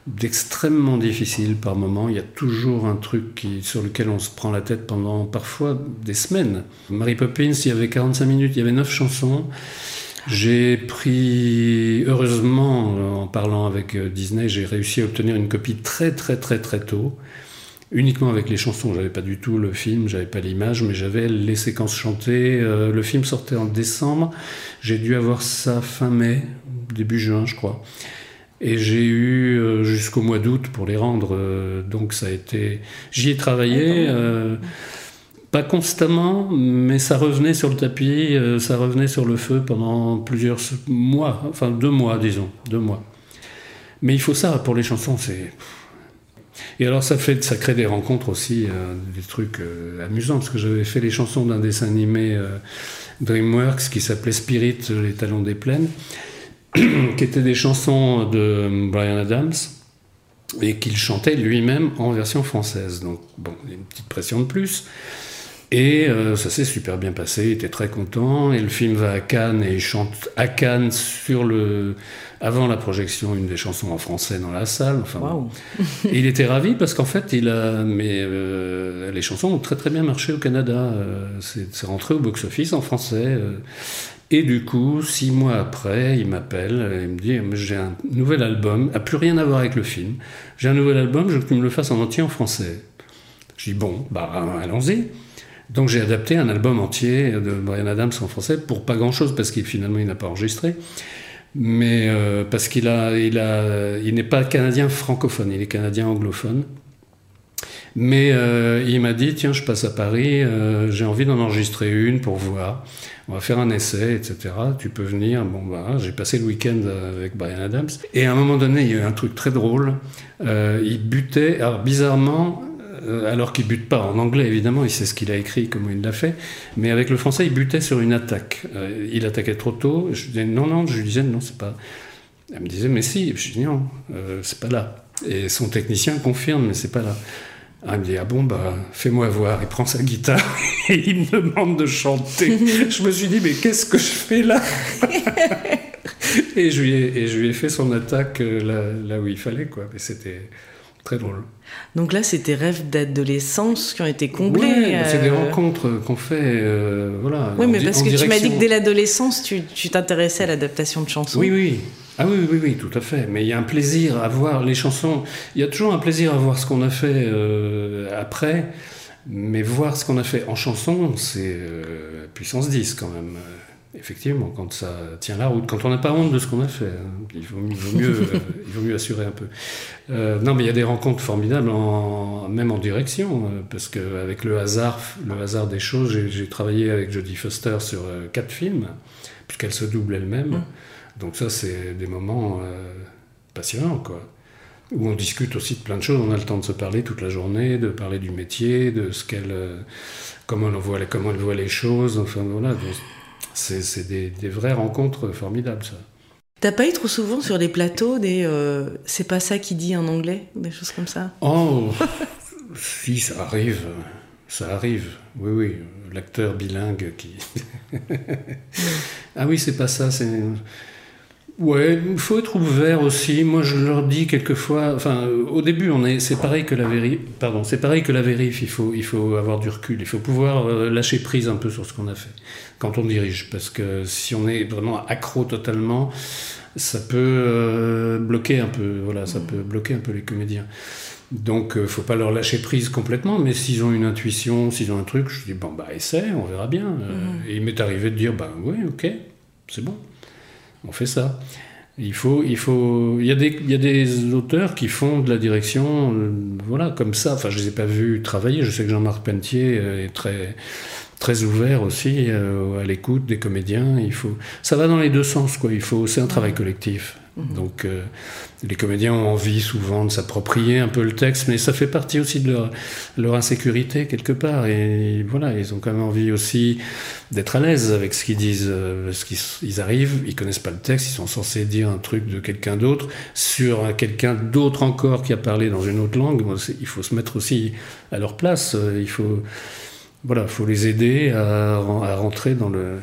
d'extrêmement difficile par moment. Il y a toujours un truc sur lequel on se prend la tête pendant parfois des semaines. Mary Poppins, il y avait 45 minutes, il y avait 9 chansons. J'ai pris, heureusement, en parlant avec euh, Disney, j'ai réussi à obtenir une copie très très très très tôt, uniquement avec les chansons. J'avais pas du tout le film, j'avais pas l'image, mais j'avais les séquences chantées. Euh, le film sortait en décembre. J'ai dû avoir ça fin mai, début juin, je crois. Et j'ai eu euh, jusqu'au mois d'août pour les rendre. donc ça a été. J'y ai travaillé. Pas constamment, mais ça revenait sur le tapis, euh, ça revenait sur le feu pendant plusieurs mois, enfin deux mois, disons, deux mois. Mais il faut ça pour les chansons, c'est. Et alors ça fait, ça crée des rencontres aussi, euh, des trucs euh, amusants, parce que j'avais fait les chansons d'un dessin animé DreamWorks qui s'appelait Spirit, les talons des plaines, qui étaient des chansons de Brian Adams et qu'il chantait lui-même en version française. Donc bon, une petite pression de plus. Et ça s'est super bien passé, il était très content. Et le film va à Cannes et il chante à Cannes sur le, avant la projection une des chansons en français dans la salle. Enfin, et il était ravi parce qu'en fait, il a, mais euh, les chansons ont très très bien marché au Canada. Euh, c'est rentré au box-office en français. Euh. et du coup, six mois après, il m'appelle et il me dit J'ai un nouvel album, a plus rien à voir avec le film. J'ai un nouvel album, je veux que tu me le fasses en entier en français. Je dis Bon, bah allons-y. Donc j'ai adapté un album entier de Brian Adams en français pour pas grand-chose parce qu'il finalement il n'a pas enregistré mais euh, parce qu'il n'est pas canadien francophone, il est canadien anglophone. Mais euh, il m'a dit tiens, je passe à Paris, euh, j'ai envie d'en enregistrer une pour voir. On va faire un essai, etc. Tu peux venir. Bon, bah, j'ai passé le week-end avec Brian Adams. Et à un moment donné, il y a eu un truc très drôle. il butait. Alors bizarrement, alors qu'il bute pas en anglais évidemment, il sait ce qu'il a écrit, comment il l'a fait, mais avec le français il butait sur une attaque. Euh, il attaquait trop tôt. Je disais non non, je lui disais non c'est pas. Elle me disait mais si, je dis non, euh, c'est pas là. Et son technicien confirme mais c'est pas là. Elle me dit ah bon bah fais-moi voir. Il prend sa guitare et il me demande de chanter. je me suis dit mais qu'est-ce que je fais là? Et, je lui ai, et je lui ai fait son attaque là, là où il fallait quoi. Mais c'était Très drôle. Donc là, c'est tes rêves d'adolescence qui ont été comblés. Bah, c'est des euh, rencontres qu'on fait, euh, voilà. Oui, mais parce que tu m'as dit que dès l'adolescence, tu t'intéressais à l'adaptation de chansons. Oui, oui. Ah oui, oui, oui, tout à fait. Mais il y a un plaisir à voir les chansons. Il y a toujours un plaisir à voir ce qu'on a fait euh, après. Mais voir ce qu'on a fait en chanson, c'est puissance 10 quand même. Effectivement, quand ça tient la route, quand on n'a pas honte de ce qu'on a fait, hein, il, vaut, mieux, euh, il, vaut, mieux, assurer un peu. Euh, non, mais il y a des rencontres formidables, en, même en direction, euh, parce qu'avec le hasard, le hasard des choses, j'ai travaillé avec Jodie Foster sur quatre films, puisqu'elle se double elle-même. Mm. Donc ça, c'est des moments passionnants, quoi. Où on discute aussi de plein de choses, on a le temps de se parler toute la journée, de parler du métier, de ce qu'elle, comment, on voit, comment elle voit les choses, enfin voilà. C'est des, vraies rencontres formidables, ça. T'as pas eu trop souvent sur les plateaux des euh, c'est pas ça qui dit en anglais, des choses comme ça? Oh, si, ça arrive. Ça arrive, oui, oui. L'acteur bilingue qui. ah oui, c'est pas ça, c'est. Ouais, il faut être ouvert aussi. Moi, je leur dis quelquefois. Enfin, au début, on est. C'est pareil que la vérif. Pardon, c'est pareil que la vérif. Il faut, il faut avoir du recul. Il faut pouvoir euh, lâcher prise un peu sur ce qu'on a fait quand on dirige, parce que si on est vraiment accro totalement, ça peut euh, bloquer un peu. Voilà, ça peut bloquer un peu les comédiens. Donc, ne euh, faut pas leur lâcher prise complètement, mais s'ils ont une intuition, s'ils ont un truc, je dis bon bah essaie, on verra bien. Mm-hmm. Et il m'est arrivé de dire bah oui, ok, c'est bon on fait ça. Il faut, il faut, il y a des, il y a des auteurs qui font de la direction, euh, voilà, comme ça. Enfin, je les ai pas vus travailler. Je sais que Jean-Marc Pentier euh, est très, très ouvert aussi euh, à l'écoute des comédiens. Il faut, ça va dans les deux sens, quoi. Il faut, c'est un travail collectif. Mhm. Donc euh, les comédiens ont envie souvent de s'approprier un peu le texte, mais ça fait partie aussi de leur, insécurité quelque part. Et voilà, ils ont quand même envie aussi d'être à l'aise avec ce qu'ils disent. Euh, parce qu'ils arrivent, ils connaissent pas le texte, ils sont censés dire un truc de quelqu'un d'autre sur quelqu'un d'autre encore qui a parlé dans une autre langue. Il faut se mettre aussi à leur place. Il faut, voilà, faut les aider à rentrer dans le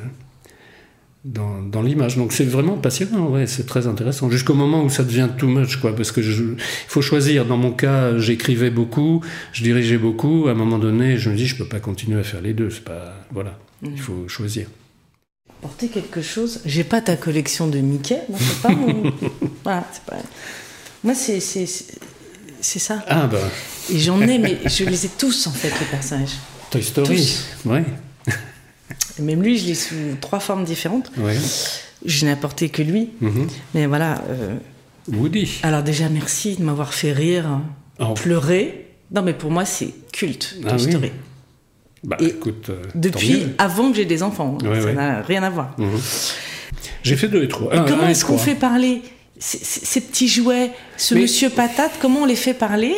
dans, l'image. Donc c'est vraiment passionnant, ouais, c'est très intéressant. Jusqu'au moment où ça devient too much, quoi, parce que il faut choisir. Dans mon cas, j'écrivais beaucoup, je dirigeais beaucoup. À un moment donné, je me dis, je peux pas continuer à faire les deux. C'est pas, voilà, il mm. faut choisir. Porter quelque chose. J'ai pas ta collection de Mickey, moi c'est pas mon. voilà, c'est pas. Moi c'est c'est ça. Ah bah. Et j'en ai, mais je les ai tous en fait les personnages. Toy Story, ouais. Même lui, je l'ai sous trois formes différentes. Je n'ai apporté que lui. Mhm. Mais voilà. Euh, Woody. Alors déjà, merci de m'avoir fait rire, hein. oh. pleurer. Non, mais pour moi, c'est culte, ah, oui. Bah, écoute, euh, depuis avant que j'ai des enfants, ça n'a rien à voir. Mhm. J'ai fait deux et trois. comment est-ce qu'on fait parler ces petits jouets, ce monsieur patate, comment on les fait parler?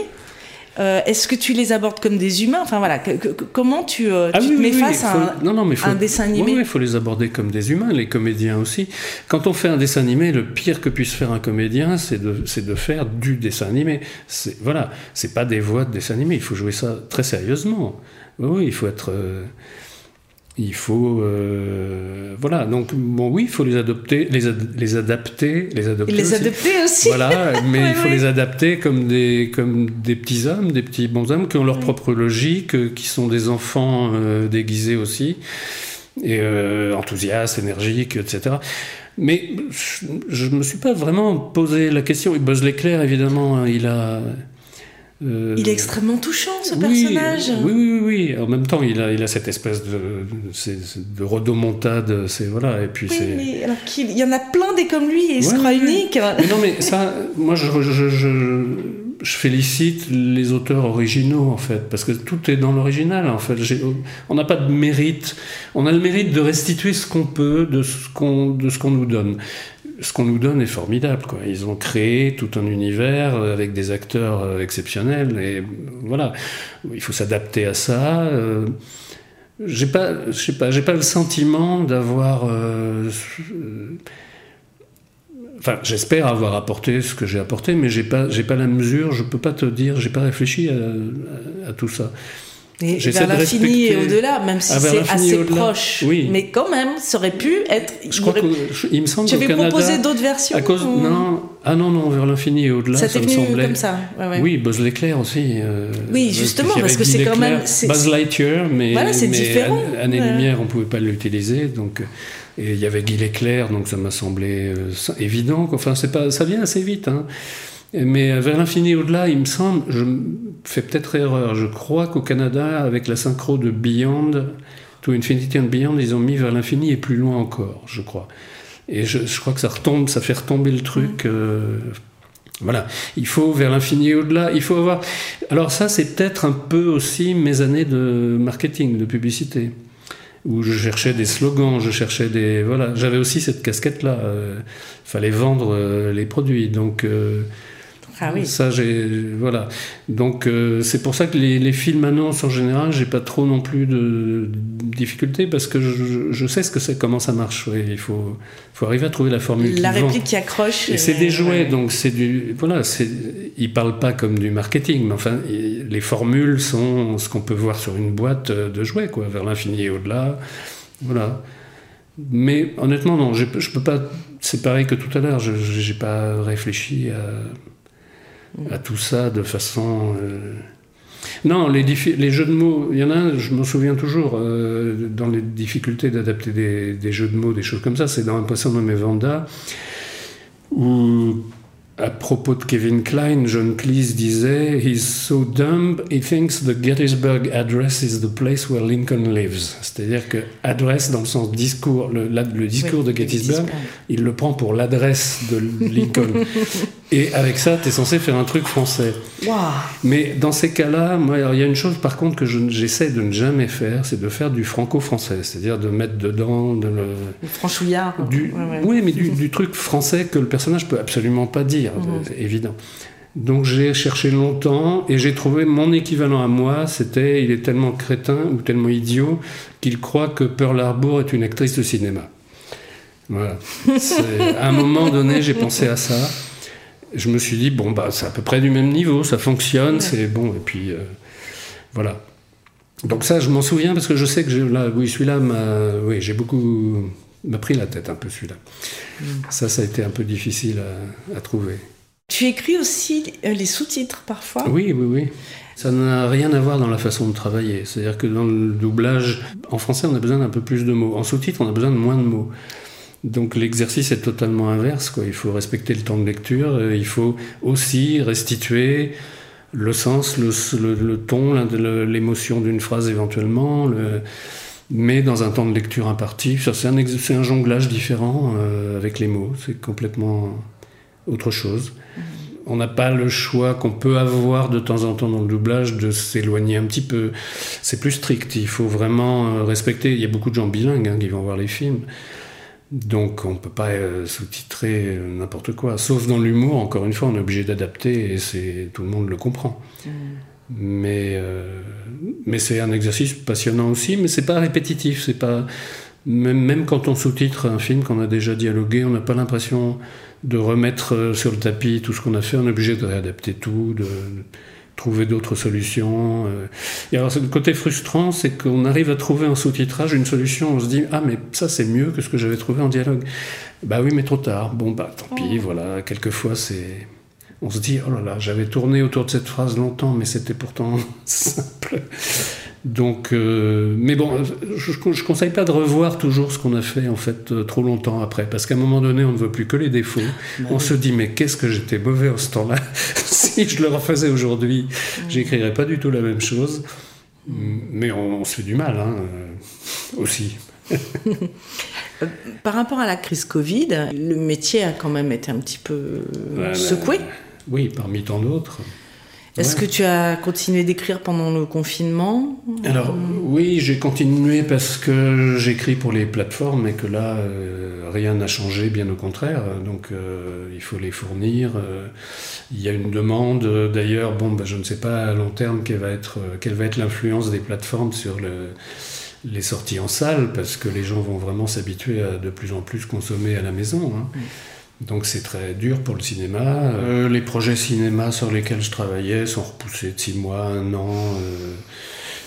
Euh, Est-ce que tu les abordes comme des humains Enfin voilà, comment tu, euh, ah te mets face à, un, dessin animé Oui, il faut les aborder comme des humains, les comédiens aussi. Quand on fait un dessin animé, le pire que puisse faire un comédien, c'est de, de, faire du dessin animé. Voilà, c'est pas des voix de dessin animé, il faut jouer ça très sérieusement. Oui, il faut être... Euh, il faut euh, voilà. Donc bon oui il faut les adopter les, les adapter les adopter les aussi. adopter aussi. Voilà mais il faut les adapter comme des comme des petits hommes des petits bons hommes qui ont leur propre logique euh, qui sont des enfants euh, déguisés aussi et enthousiastes énergiques etc mais je ne me suis pas vraiment posé la question. Et Buzz l'éclair évidemment il a euh, il est extrêmement touchant, ce personnage. Oui, oui, oui, En même temps, il a, il a cette espèce de, de rodomontade. C'est voilà. Et puis oui, mais alors qu'il y en a plein des comme lui et il se croit unique. Mais non, mais ça, moi, je, je, je, je, félicite les auteurs originaux en fait, parce que tout est dans l'original. En fait, on n'a pas de mérite. On a le mérite de restituer ce qu'on peut de ce qu'on de ce qu'on nous donne ce qu'on nous donne est formidable. Ils ont créé tout un univers avec des acteurs euh, exceptionnels. Et voilà, il faut s'adapter à ça. Euh, j'ai pas, le sentiment d'avoir. Euh, j'espère avoir apporté ce que j'ai apporté, mais j'ai pas, j'ai pas la mesure. Je peux pas te dire, j'ai pas réfléchi à tout ça. Et vers l'infini et au-delà, même si ah, c'est assez proche. Oui. Mais quand même, ça aurait pu être. Je crois il me semble Tu avais proposé d'autres versions à cause... non, Ah non, non, vers l'infini et au-delà, ça, ça me semblait. comme ça. Ouais, ouais. Oui, Buzz l'éclair aussi. Euh, oui, justement, parce que c'est quand même. Buzz Lightyear, mais. Voilà, c'est différent. Année-lumière, on ne pouvait pas l'utiliser. Donc. Et il y avait Guy l'éclair, donc ça m'a semblé euh, évident. Enfin, pas, ça vient assez vite. Hein. Mais vers l'infini au-delà, il me semble, je fais peut-être erreur, je crois qu'au Canada, avec la synchro de Beyond, To Infinity and Beyond, ils ont mis vers l'infini et plus loin encore, je crois. Et je, crois que ça retombe, ça fait retomber le truc. Mm. Euh, voilà, il faut vers l'infini et au-delà, il faut avoir... Alors ça, c'est peut-être un peu aussi mes années de marketing, de publicité, où je cherchais des slogans, je cherchais des... Voilà, j'avais aussi cette casquette-là, il euh, fallait vendre euh, les produits, donc... Ah oui. Ça, j'ai voilà. Donc euh, c'est pour ça que les, les, films annonces en général, j'ai pas trop non plus de, difficultés parce que je, je, sais ce que c'est, comment ça marche. il faut, faut arriver à trouver la formule. La réplique qui accroche. Et, c'est des jouets, donc c'est du voilà. C'est ils parlent pas comme du marketing, mais enfin les formules sont ce qu'on peut voir sur une boîte de jouets, quoi, vers l'infini et au-delà. Voilà. Mais honnêtement, non, je, je peux pas. C'est pareil que tout à l'heure. Je n'ai pas réfléchi à à tout ça de façon. Euh, non, les, jeux de mots, il y en a un, je m'en souviens toujours, euh, dans les difficultés d'adapter des, des, jeux de mots, des choses comme ça, c'est dans Un poisson nommé Vanda, où à propos de Kevin Klein, John Cleese disait He's so dumb, he thinks the Gettysburg Address is the place where Lincoln lives. C'est-à-dire que adresse dans le sens discours, le, le discours de Gettysburg, il le prend pour l'adresse de Lincoln. Et avec ça, tu es censé faire un truc français. Mais dans ces cas-là, moi, il y a une chose par contre que j'essaie de ne jamais faire, c'est de faire du franco-français, c'est-à-dire de mettre dedans de le, le franchouillard. Du, Oui, mais du, du, truc français que le personnage peut absolument pas dire, évident. Donc j'ai cherché longtemps et j'ai trouvé mon équivalent à moi, c'était il est tellement crétin ou tellement idiot qu'il croit que Pearl Harbor est une actrice de cinéma. Voilà. à un moment donné, j'ai pensé à ça je me suis dit, bon, bah, c'est à peu près du même niveau, ça fonctionne, c'est bon, et puis euh, voilà. Donc ça, je m'en souviens parce que je sais que là, oui, celui-là m'a, oui, j'ai beaucoup, m'a pris la tête un peu celui-là. Mm. Ça, ça a été un peu difficile à, trouver. Tu écris aussi euh, les sous-titres parfois? Oui, oui, oui. Ça n'a rien à voir dans la façon de travailler. C'est-à-dire que dans le doublage, en français, on a besoin d'un peu plus de mots. En sous-titres, on a besoin de moins de mots. Donc l'exercice est totalement inverse. Quoi. Il faut respecter le temps de lecture, euh, il faut aussi restituer le sens, le, ton, l'émotion d'une phrase éventuellement, mais dans un temps de lecture imparti. C'est un, un, jonglage différent euh, avec les mots, c'est complètement autre chose. Mm-hmm. On n'a pas le choix qu'on peut avoir de temps en temps dans le doublage de s'éloigner un petit peu. C'est plus strict, il faut vraiment euh, respecter. Il y a beaucoup de gens bilingues hein, qui vont voir les films. Donc on ne peut pas euh, sous-titrer n'importe quoi. Sauf dans l'humour, encore une fois, on est obligé d'adapter et tout le monde le comprend. Mm. Mais, euh, mais c'est un exercice passionnant aussi, mais c'est pas répétitif. C'est pas même, même, quand on sous-titre un film qu'on a déjà dialogué, on n'a pas l'impression de remettre euh, sur le tapis tout ce qu'on a fait. On est obligé de réadapter tout, de, trouver d'autres solutions. Euh. Et alors, le côté frustrant, c'est qu'on arrive à trouver en sous-titrage une solution. On se dit, ah, mais ça, c'est mieux que ce que j'avais trouvé en dialogue. Bah oui, mais trop tard. Bon, bah tant pis, oh. voilà. Quelquefois, c'est. On se dit, oh là là, j'avais tourné autour de cette phrase longtemps, mais c'était pourtant simple. Donc, euh, mais bon, je, je conseille pas de revoir toujours ce qu'on a fait en fait euh, trop longtemps après, parce qu'à un moment donné, on ne voit plus que les défauts. Bah on se dit, mais qu'est-ce que j'étais mauvais en ce temps-là Si je le refaisais aujourd'hui, j'écrirais pas du tout la même chose. Mais on, se fait du mal hein, euh, aussi. Par rapport à la crise Covid, le métier a quand même été un petit peu secoué. Oui, parmi tant d'autres. Est-ce que tu as continué d'écrire pendant le confinement? Alors oui, j'ai continué parce que j'écris pour les plateformes et que là, euh, rien n'a changé, bien au contraire. Donc euh, il faut les fournir. Euh, il y a une demande. D'ailleurs, bon, bah, je ne sais pas à long terme quelle va être, quelle va être l'influence des plateformes sur le, les sorties en salle, parce que les gens vont vraiment s'habituer à de plus en plus consommer à la maison. Hein. Donc c'est très dur pour le cinéma. Euh, les projets cinéma sur lesquels je travaillais sont repoussés de six mois, un an. Euh,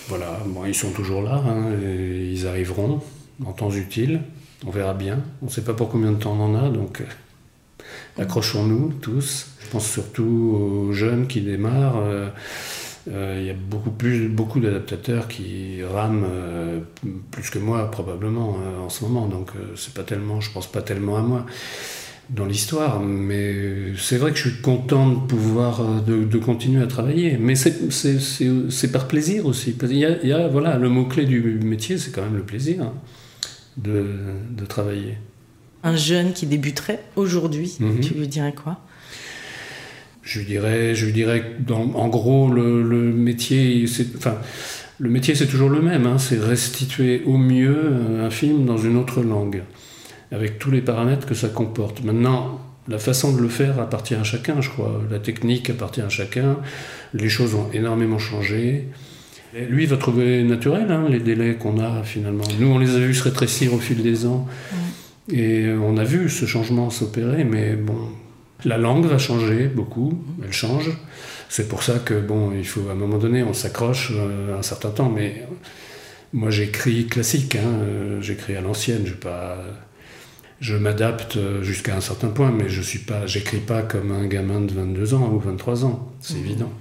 voilà, bon, ils sont toujours là, hein, ils arriveront en temps utile. On verra bien. On ne sait pas pour combien de temps on en a, donc euh, accrochons-nous tous. Je pense surtout aux jeunes qui démarrent. Il y a beaucoup plus beaucoup d'adaptateurs qui rament plus que moi probablement en ce moment. Donc c'est pas tellement, je pense pas tellement à moi dans l'histoire. Mais c'est vrai que je suis content de pouvoir euh, de, continuer à travailler. Mais c'est par plaisir aussi. Il y a, il y a voilà, le mot-clé du métier, c'est quand même le plaisir hein, de, de, travailler. Un jeune qui débuterait aujourd'hui, mhm. tu lui dirais quoi? Je dirais, je dirais dans, en gros, le, le métier, enfin, le métier c'est toujours le même, hein, c'est restituer au mieux un film dans une autre langue avec tous les paramètres que ça comporte. Maintenant, la façon de le faire appartient à chacun, je crois. La technique appartient à chacun. Les choses ont énormément changé. lui, il va trouver naturel hein, les délais qu'on a finalement. Nous, on les a vus se rétrécir au fil des ans. Et on a vu ce changement s'opérer, mais bon, la langue va changer beaucoup, elle change. C'est pour ça que, bon, il faut à un moment donné, on s'accroche euh, un certain temps, mais moi j'écris classique, hein, euh, j'écris à l'ancienne, je pas je m'adapte jusqu'à un certain point, mais je suis pas, j'écris pas comme un gamin de 22 ans ou 23 ans, c'est mmh. évident.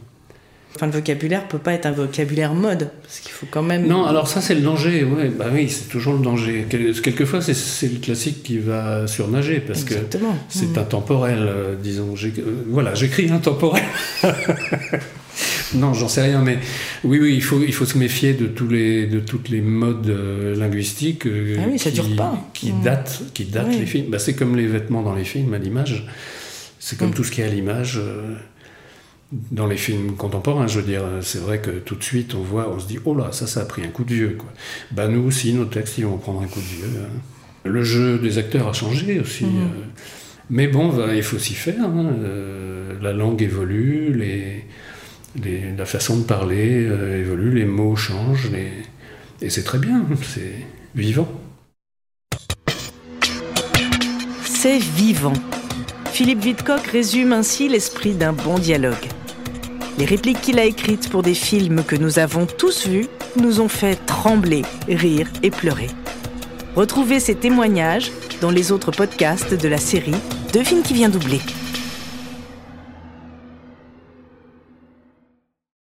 Enfin, le vocabulaire peut pas être un vocabulaire mode, parce qu'il faut quand même. Non, alors ça c'est le danger, ouais, bah oui, c'est toujours le danger. Quelquefois c'est le classique qui va surnager, parce que c'est mmh. intemporel, euh, disons. Euh, voilà, j'écris intemporel. non, j'en sais rien, mais oui, oui, il faut, il faut se méfier de, tous les, de toutes les modes euh, linguistiques euh, ah oui, ça qui, dure pas. qui mm. datent, qui datent les films. Bah, c'est comme les vêtements dans les films à l'image. C'est comme mm. tout ce qui est à l'image euh, dans les films contemporains. Je veux dire, c'est vrai que tout de suite, on voit, on se dit, oh là, ça, ça a pris un coup de vieux. Quoi. Bah, nous aussi, nos textes, ils vont prendre un coup de vieux. Hein. Le jeu des acteurs a changé aussi. Mm. mais bon, bah, il faut s'y faire. Hein. la langue évolue, les la façon de parler euh, évolue, les mots changent, et c'est très bien, c'est vivant. C'est vivant. Philippe Vidcock résume ainsi l'esprit d'un bon dialogue. Les répliques qu'il a écrites pour des films que nous avons tous vus nous ont fait trembler, rire et pleurer. Retrouvez ces témoignages dans les autres podcasts de la série Devine qui vient doubler.